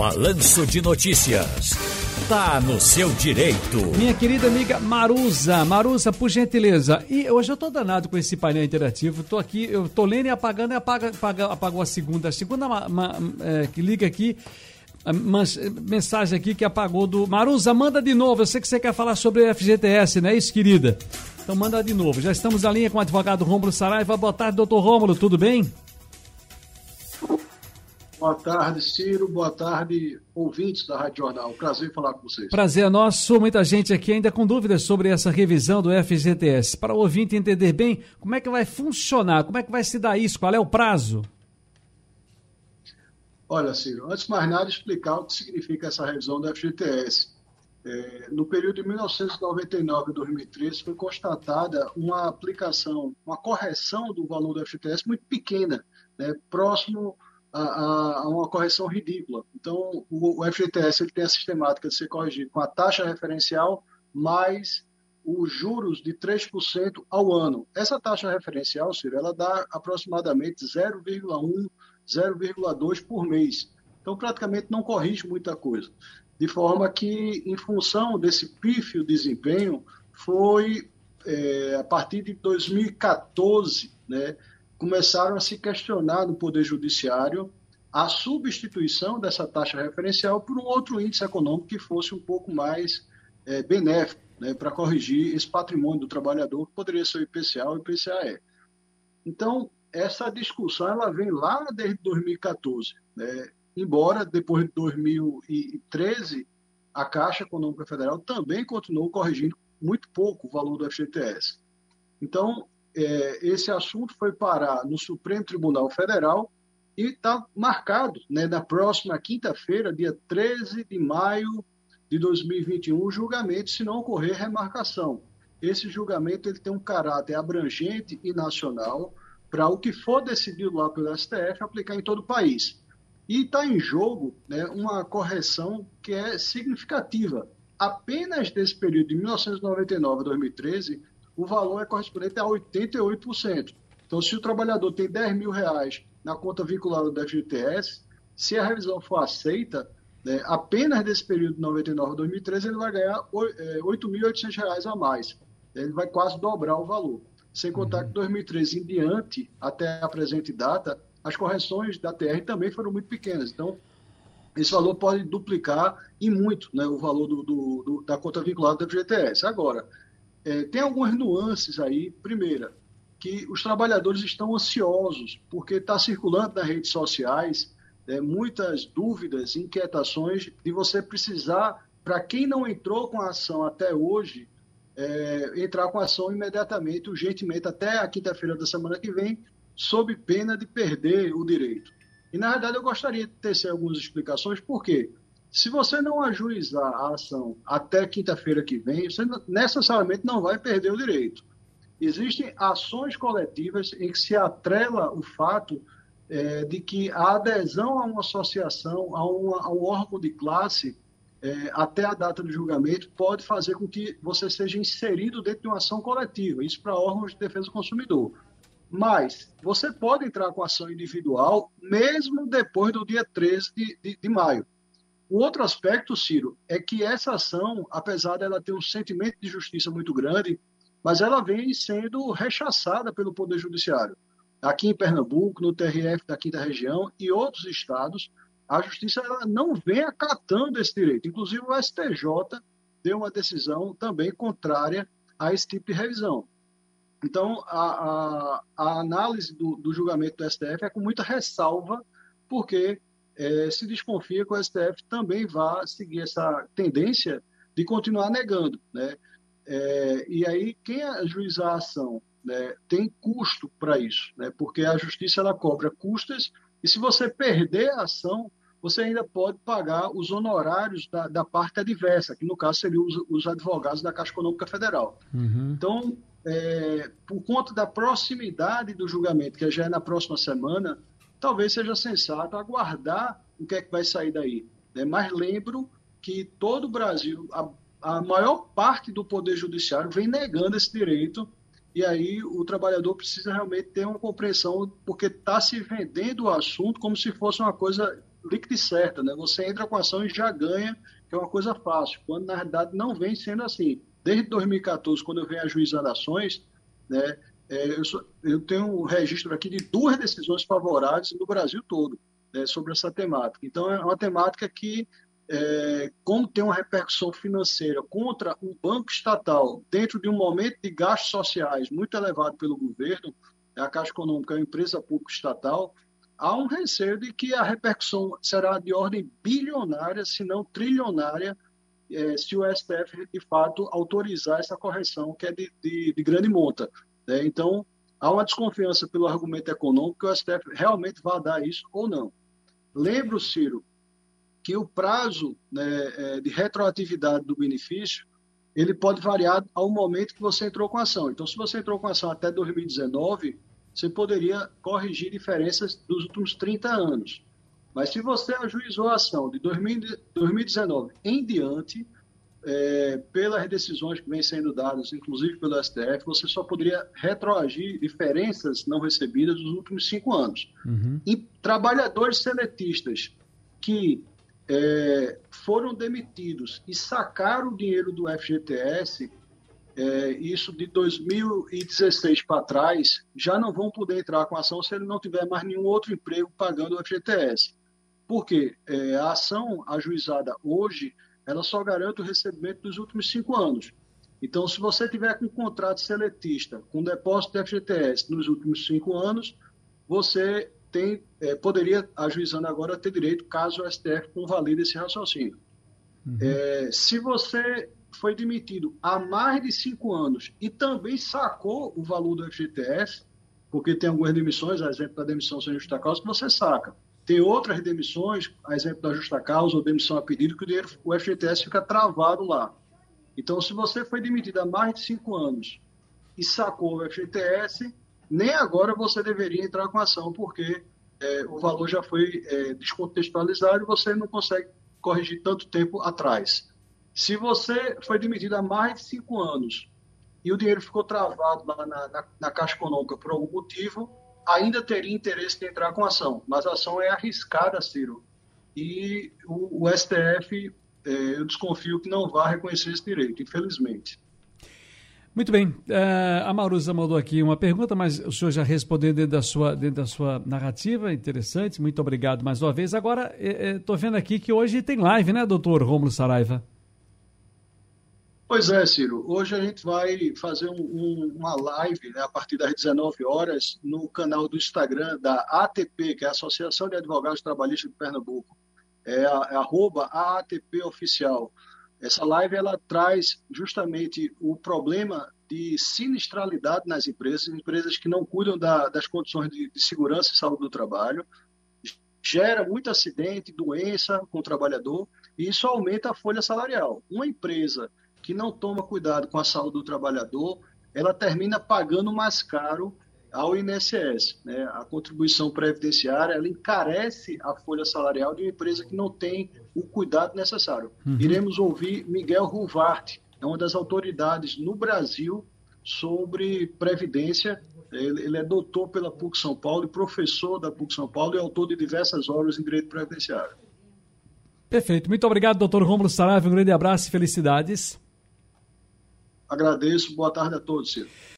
Balanço de Notícias. Tá no seu direito. Minha querida amiga Marusa, Marusa, por gentileza. E hoje eu tô danado com esse painel interativo. Tô aqui, eu tô lendo e apagando e apaga, apaga, apagou a segunda. A segunda ma, ma, é, que liga aqui. Mensagem aqui que apagou do. Marusa, manda de novo. Eu sei que você quer falar sobre FGTS, não é isso, querida? Então manda de novo. Já estamos na linha com o advogado Rômulo Saraiva. Boa tarde, doutor Rômulo, tudo bem? Boa tarde, Ciro. Boa tarde, ouvintes da Rádio Jornal. Prazer falar com vocês. Prazer é nosso. Muita gente aqui ainda com dúvidas sobre essa revisão do FGTS. Para o ouvinte entender bem como é que vai funcionar, como é que vai se dar isso, qual é o prazo? Olha, Ciro, antes de mais nada, explicar o que significa essa revisão do FGTS. É, no período de 1999 e 2013 foi constatada uma aplicação, uma correção do valor do FGTS muito pequena, né, próximo a, a, uma correção ridícula. Então, o, o FGTS ele tem a sistemática de ser corrigido com a taxa referencial mais os juros de 3% ao ano. Essa taxa referencial, Ciro, ela dá aproximadamente 0,1, 0,2 por mês. Então, praticamente não corrige muita coisa. De forma que, em função desse pífio desempenho, foi é, a partir de 2014, né, começaram a se questionar no Poder Judiciário a substituição dessa taxa referencial por um outro índice econômico que fosse um pouco mais é, benéfico né, para corrigir esse patrimônio do trabalhador, que poderia ser o IPCA ou o IPCAE. Então, essa discussão ela vem lá desde 2014. Né? Embora, depois de 2013, a Caixa Econômica Federal também continuou corrigindo muito pouco o valor do FGTS. Então, é, esse assunto foi parar no Supremo Tribunal Federal e está marcado né, na próxima quinta-feira, dia 13 de maio de 2021, o julgamento, se não ocorrer remarcação. Esse julgamento ele tem um caráter abrangente e nacional para o que for decidido lá pelo STF aplicar em todo o país. E está em jogo né, uma correção que é significativa. Apenas desse período de 1999 a 2013, o valor é correspondente a 88%. Então, se o trabalhador tem 10 mil reais na conta vinculada da FGTS, se a revisão for aceita, né, apenas desse período de 99 a 2013, ele vai ganhar R$ 8.800 a mais. Ele vai quase dobrar o valor. Sem contar que de 2013 em diante, até a presente data, as correções da TR também foram muito pequenas. Então, esse valor pode duplicar e muito né, o valor do, do, do, da conta vinculada da FGTS. Agora, é, tem algumas nuances aí. Primeira, que os trabalhadores estão ansiosos, porque está circulando nas redes sociais é, muitas dúvidas, inquietações de você precisar, para quem não entrou com a ação até hoje, é, entrar com a ação imediatamente, urgentemente, até a quinta-feira da semana que vem, sob pena de perder o direito. E, na verdade, eu gostaria de tecer algumas explicações, por quê? Se você não ajuizar a ação até quinta-feira que vem, você necessariamente não vai perder o direito. Existem ações coletivas em que se atrela o fato é, de que a adesão a uma associação, a, uma, a um órgão de classe, é, até a data do julgamento, pode fazer com que você seja inserido dentro de uma ação coletiva. Isso para órgãos de defesa do consumidor. Mas você pode entrar com ação individual mesmo depois do dia 13 de, de, de maio. O outro aspecto, Ciro, é que essa ação, apesar dela ter um sentimento de justiça muito grande, mas ela vem sendo rechaçada pelo Poder Judiciário. Aqui em Pernambuco, no TRF da quinta região e outros estados, a justiça não vem acatando esse direito. Inclusive o STJ deu uma decisão também contrária a esse tipo de revisão. Então, a, a, a análise do, do julgamento do STF é com muita ressalva, porque é, se desconfia que o STF também vai seguir essa tendência de continuar negando. Né? É, e aí, quem ajuizar a ação né, tem custo para isso, né? porque a justiça ela cobra custas, e se você perder a ação, você ainda pode pagar os honorários da, da parte adversa, que no caso seriam os, os advogados da Caixa Econômica Federal. Uhum. Então, é, por conta da proximidade do julgamento, que já é na próxima semana, talvez seja sensato aguardar o que é que vai sair daí. Né? Mas lembro que todo o Brasil, a, a maior parte do Poder Judiciário vem negando esse direito e aí o trabalhador precisa realmente ter uma compreensão, porque está se vendendo o assunto como se fosse uma coisa líquida e certa, né? Você entra com a ação e já ganha, que é uma coisa fácil, quando na realidade não vem sendo assim. Desde 2014, quando eu venho ajuizando ações, né, é, eu, sou, eu, tenho um registro aqui de duas decisões favoráveis no Brasil todo né, sobre essa temática. Então, é uma temática que, é, como tem uma repercussão financeira contra um banco estatal, dentro de um momento de gastos sociais muito elevado pelo governo, a Caixa Econômica é uma empresa pública estatal, há um receio de que a repercussão será de ordem bilionária, se não trilionária, é, se o STF, de fato, autorizar essa correção, que é de, de, de grande monta. Né? Então, há uma desconfiança pelo argumento econômico que o STF realmente vai dar isso ou não. Lembro, Ciro, que o prazo né, é, de retroatividade do benefício ele pode variar ao momento que você entrou com a ação. Então, se você entrou com a ação até 2019, você poderia corrigir diferenças dos últimos 30 anos. Mas se você ajuizou a ação de 2019 em diante, é, pelas decisões que vêm sendo dadas, inclusive pelo STF, você só poderia retroagir diferenças não recebidas dos últimos cinco anos. Uhum. E trabalhadores seletistas que é, foram demitidos e sacaram o dinheiro do FGTS, é, isso de 2016 para trás, já não vão poder entrar com ação se ele não tiver mais nenhum outro emprego pagando o FGTS. Por quê? É, a ação ajuizada hoje ela só garante o recebimento dos últimos cinco anos. Então, se você tiver com um contrato seletista, com depósito de FGTS nos últimos cinco anos, você tem, é, poderia, ajuizando agora, ter direito, caso o STF convalide esse raciocínio. Uhum. É, se você foi demitido há mais de cinco anos e também sacou o valor do FGTS, porque tem algumas demissões, exemplo da demissão sem justa causa, que você saca. Tem outras demissões, a exemplo da justa causa ou demissão a pedido, que o, dinheiro, o FGTS fica travado lá. Então, se você foi demitido há mais de cinco anos e sacou o FGTS, nem agora você deveria entrar com ação, porque é, o valor já foi é, descontextualizado e você não consegue corrigir tanto tempo atrás. Se você foi demitido há mais de cinco anos e o dinheiro ficou travado lá na, na, na Caixa Econômica por algum motivo, ainda teria interesse de entrar com ação, mas a ação é arriscada, Ciro. E o, o STF, é, eu desconfio que não vai reconhecer esse direito, infelizmente. Muito bem. Uh, a Marusa mandou aqui uma pergunta, mas o senhor já respondeu dentro da sua, dentro da sua narrativa. Interessante. Muito obrigado mais uma vez. Agora, estou é, é, vendo aqui que hoje tem live, né, doutor Rômulo Saraiva? Pois é, Ciro. Hoje a gente vai fazer um, um, uma live né, a partir das 19 horas no canal do Instagram da ATP, que é a Associação de Advogados Trabalhistas de Pernambuco. É, é arroba AATP Oficial. Essa live ela traz justamente o problema de sinistralidade nas empresas, empresas que não cuidam da, das condições de, de segurança e saúde do trabalho, gera muito acidente, doença com o trabalhador, e isso aumenta a folha salarial. Uma empresa que não toma cuidado com a saúde do trabalhador, ela termina pagando mais caro ao INSS. Né? A contribuição previdenciária ela encarece a folha salarial de uma empresa que não tem o cuidado necessário. Uhum. Iremos ouvir Miguel Ruvart, é uma das autoridades no Brasil sobre previdência. Ele, ele é doutor pela PUC São Paulo e professor da PUC São Paulo e autor de diversas obras em direito previdenciário. Perfeito. Muito obrigado, doutor Rômulo Saraiva. Um grande abraço e felicidades. Agradeço. Boa tarde a todos, Ciro.